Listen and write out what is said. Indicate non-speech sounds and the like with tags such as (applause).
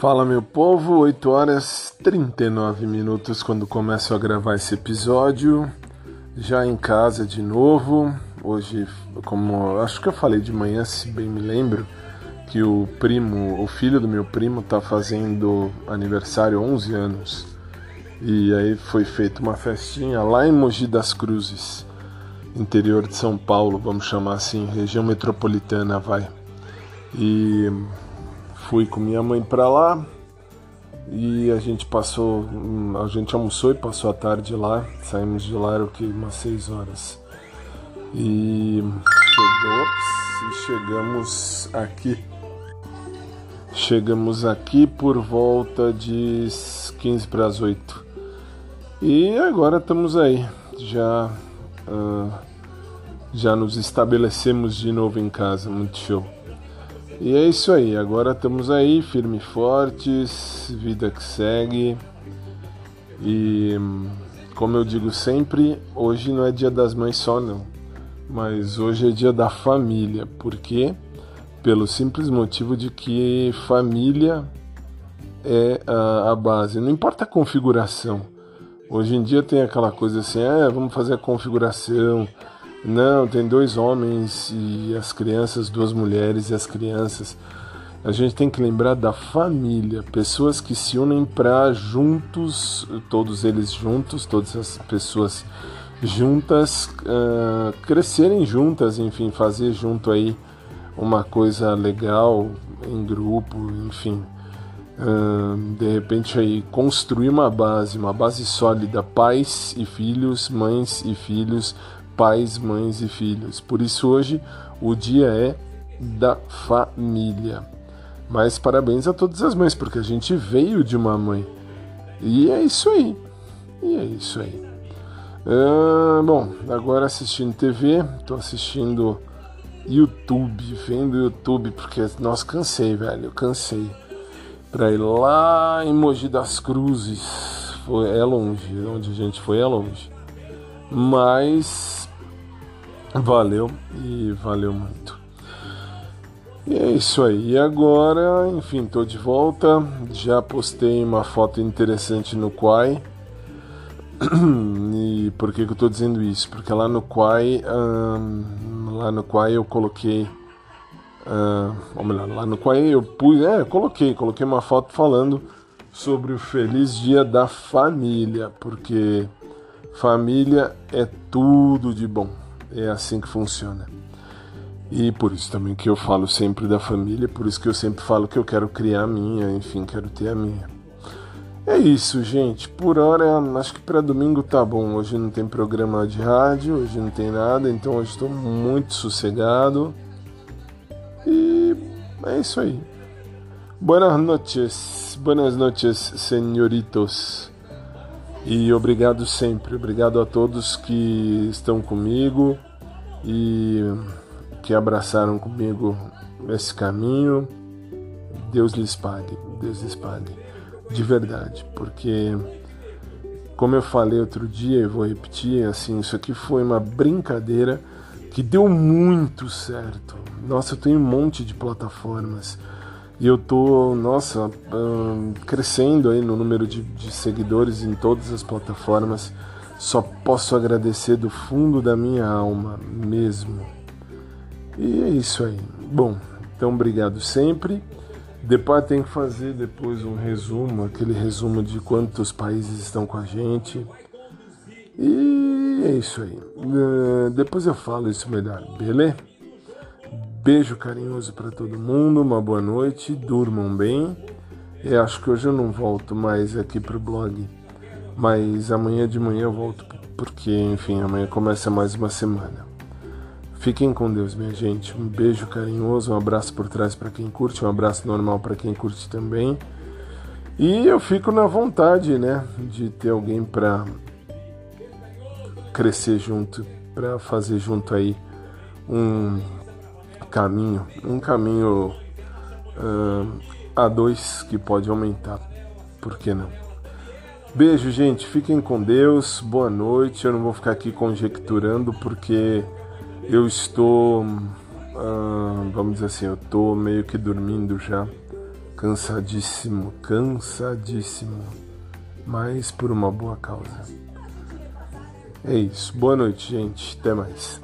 Fala meu povo, 8 horas 39 minutos quando começo a gravar esse episódio. Já em casa de novo. Hoje, como acho que eu falei de manhã, se bem me lembro, que o primo, o filho do meu primo tá fazendo aniversário 11 anos. E aí foi feita uma festinha lá em Mogi das Cruzes, interior de São Paulo, vamos chamar assim, região metropolitana, vai. E fui com minha mãe para lá e a gente passou, a gente almoçou e passou a tarde lá. Saímos de lá era o que umas seis horas e chegou e chegamos aqui. Chegamos aqui por volta de 15 para as 8. E agora estamos aí, já uh, já nos estabelecemos de novo em casa, muito show. E é isso aí, agora estamos aí, firmes e fortes, vida que segue. E como eu digo sempre, hoje não é dia das mães só não, mas hoje é dia da família. Por quê? Pelo simples motivo de que família é a, a base, não importa a configuração. Hoje em dia tem aquela coisa assim, ah, vamos fazer a configuração, não, tem dois homens e as crianças, duas mulheres e as crianças. A gente tem que lembrar da família, pessoas que se unem para juntos, todos eles juntos, todas as pessoas juntas, uh, crescerem juntas, enfim, fazer junto aí uma coisa legal em grupo, enfim. Uh, de repente aí construir uma base, uma base sólida, pais e filhos, mães e filhos, pais, mães e filhos. Por isso hoje o dia é da família. Mas parabéns a todas as mães, porque a gente veio de uma mãe. E é isso aí. E é isso aí. Ah, bom, agora assistindo TV, tô assistindo YouTube, vendo YouTube, porque nós cansei, velho, eu cansei. Pra ir lá em Mogi das Cruzes. Foi, é longe, onde a gente foi é longe. Mas Valeu e valeu muito. E é isso aí. E agora, enfim, tô de volta. Já postei uma foto interessante no Quai. (clears throat) E por que, que eu tô dizendo isso? Porque lá no Quai, hum, lá no Quai eu coloquei. Ou melhor, lá no Quai eu pus. É, coloquei, coloquei uma foto falando sobre o feliz dia da família. Porque família é tudo de bom. É assim que funciona. E por isso também que eu falo sempre da família, por isso que eu sempre falo que eu quero criar a minha, enfim, quero ter a minha. É isso, gente. Por hora, acho que para domingo tá bom. Hoje não tem programa de rádio, hoje não tem nada, então hoje estou muito sossegado. E é isso aí. Buenas noches, buenas noches, senhoritos. E obrigado sempre, obrigado a todos que estão comigo e que abraçaram comigo esse caminho. Deus lhes pague, Deus lhes pague, de verdade, porque como eu falei outro dia e vou repetir, assim, isso aqui foi uma brincadeira que deu muito certo. Nossa, eu tenho um monte de plataformas e eu tô, nossa, crescendo aí no número de, de seguidores em todas as plataformas. Só posso agradecer do fundo da minha alma mesmo. E é isso aí. Bom, então obrigado sempre. Depois tem que fazer depois um resumo, aquele resumo de quantos países estão com a gente. E é isso aí. Uh, depois eu falo isso melhor, beleza? Beijo carinhoso para todo mundo, uma boa noite, durmam bem. Eu acho que hoje eu não volto mais aqui pro blog, mas amanhã de manhã eu volto porque, enfim, amanhã começa mais uma semana. Fiquem com Deus, minha gente. Um beijo carinhoso, um abraço por trás para quem curte, um abraço normal para quem curte também. E eu fico na vontade, né, de ter alguém para crescer junto, para fazer junto aí um caminho, um caminho uh, a dois que pode aumentar, por que não? Beijo, gente. Fiquem com Deus. Boa noite. Eu não vou ficar aqui conjecturando porque eu estou, uh, vamos dizer assim, eu estou meio que dormindo já, cansadíssimo, cansadíssimo, mas por uma boa causa. É isso. Boa noite, gente. Até mais.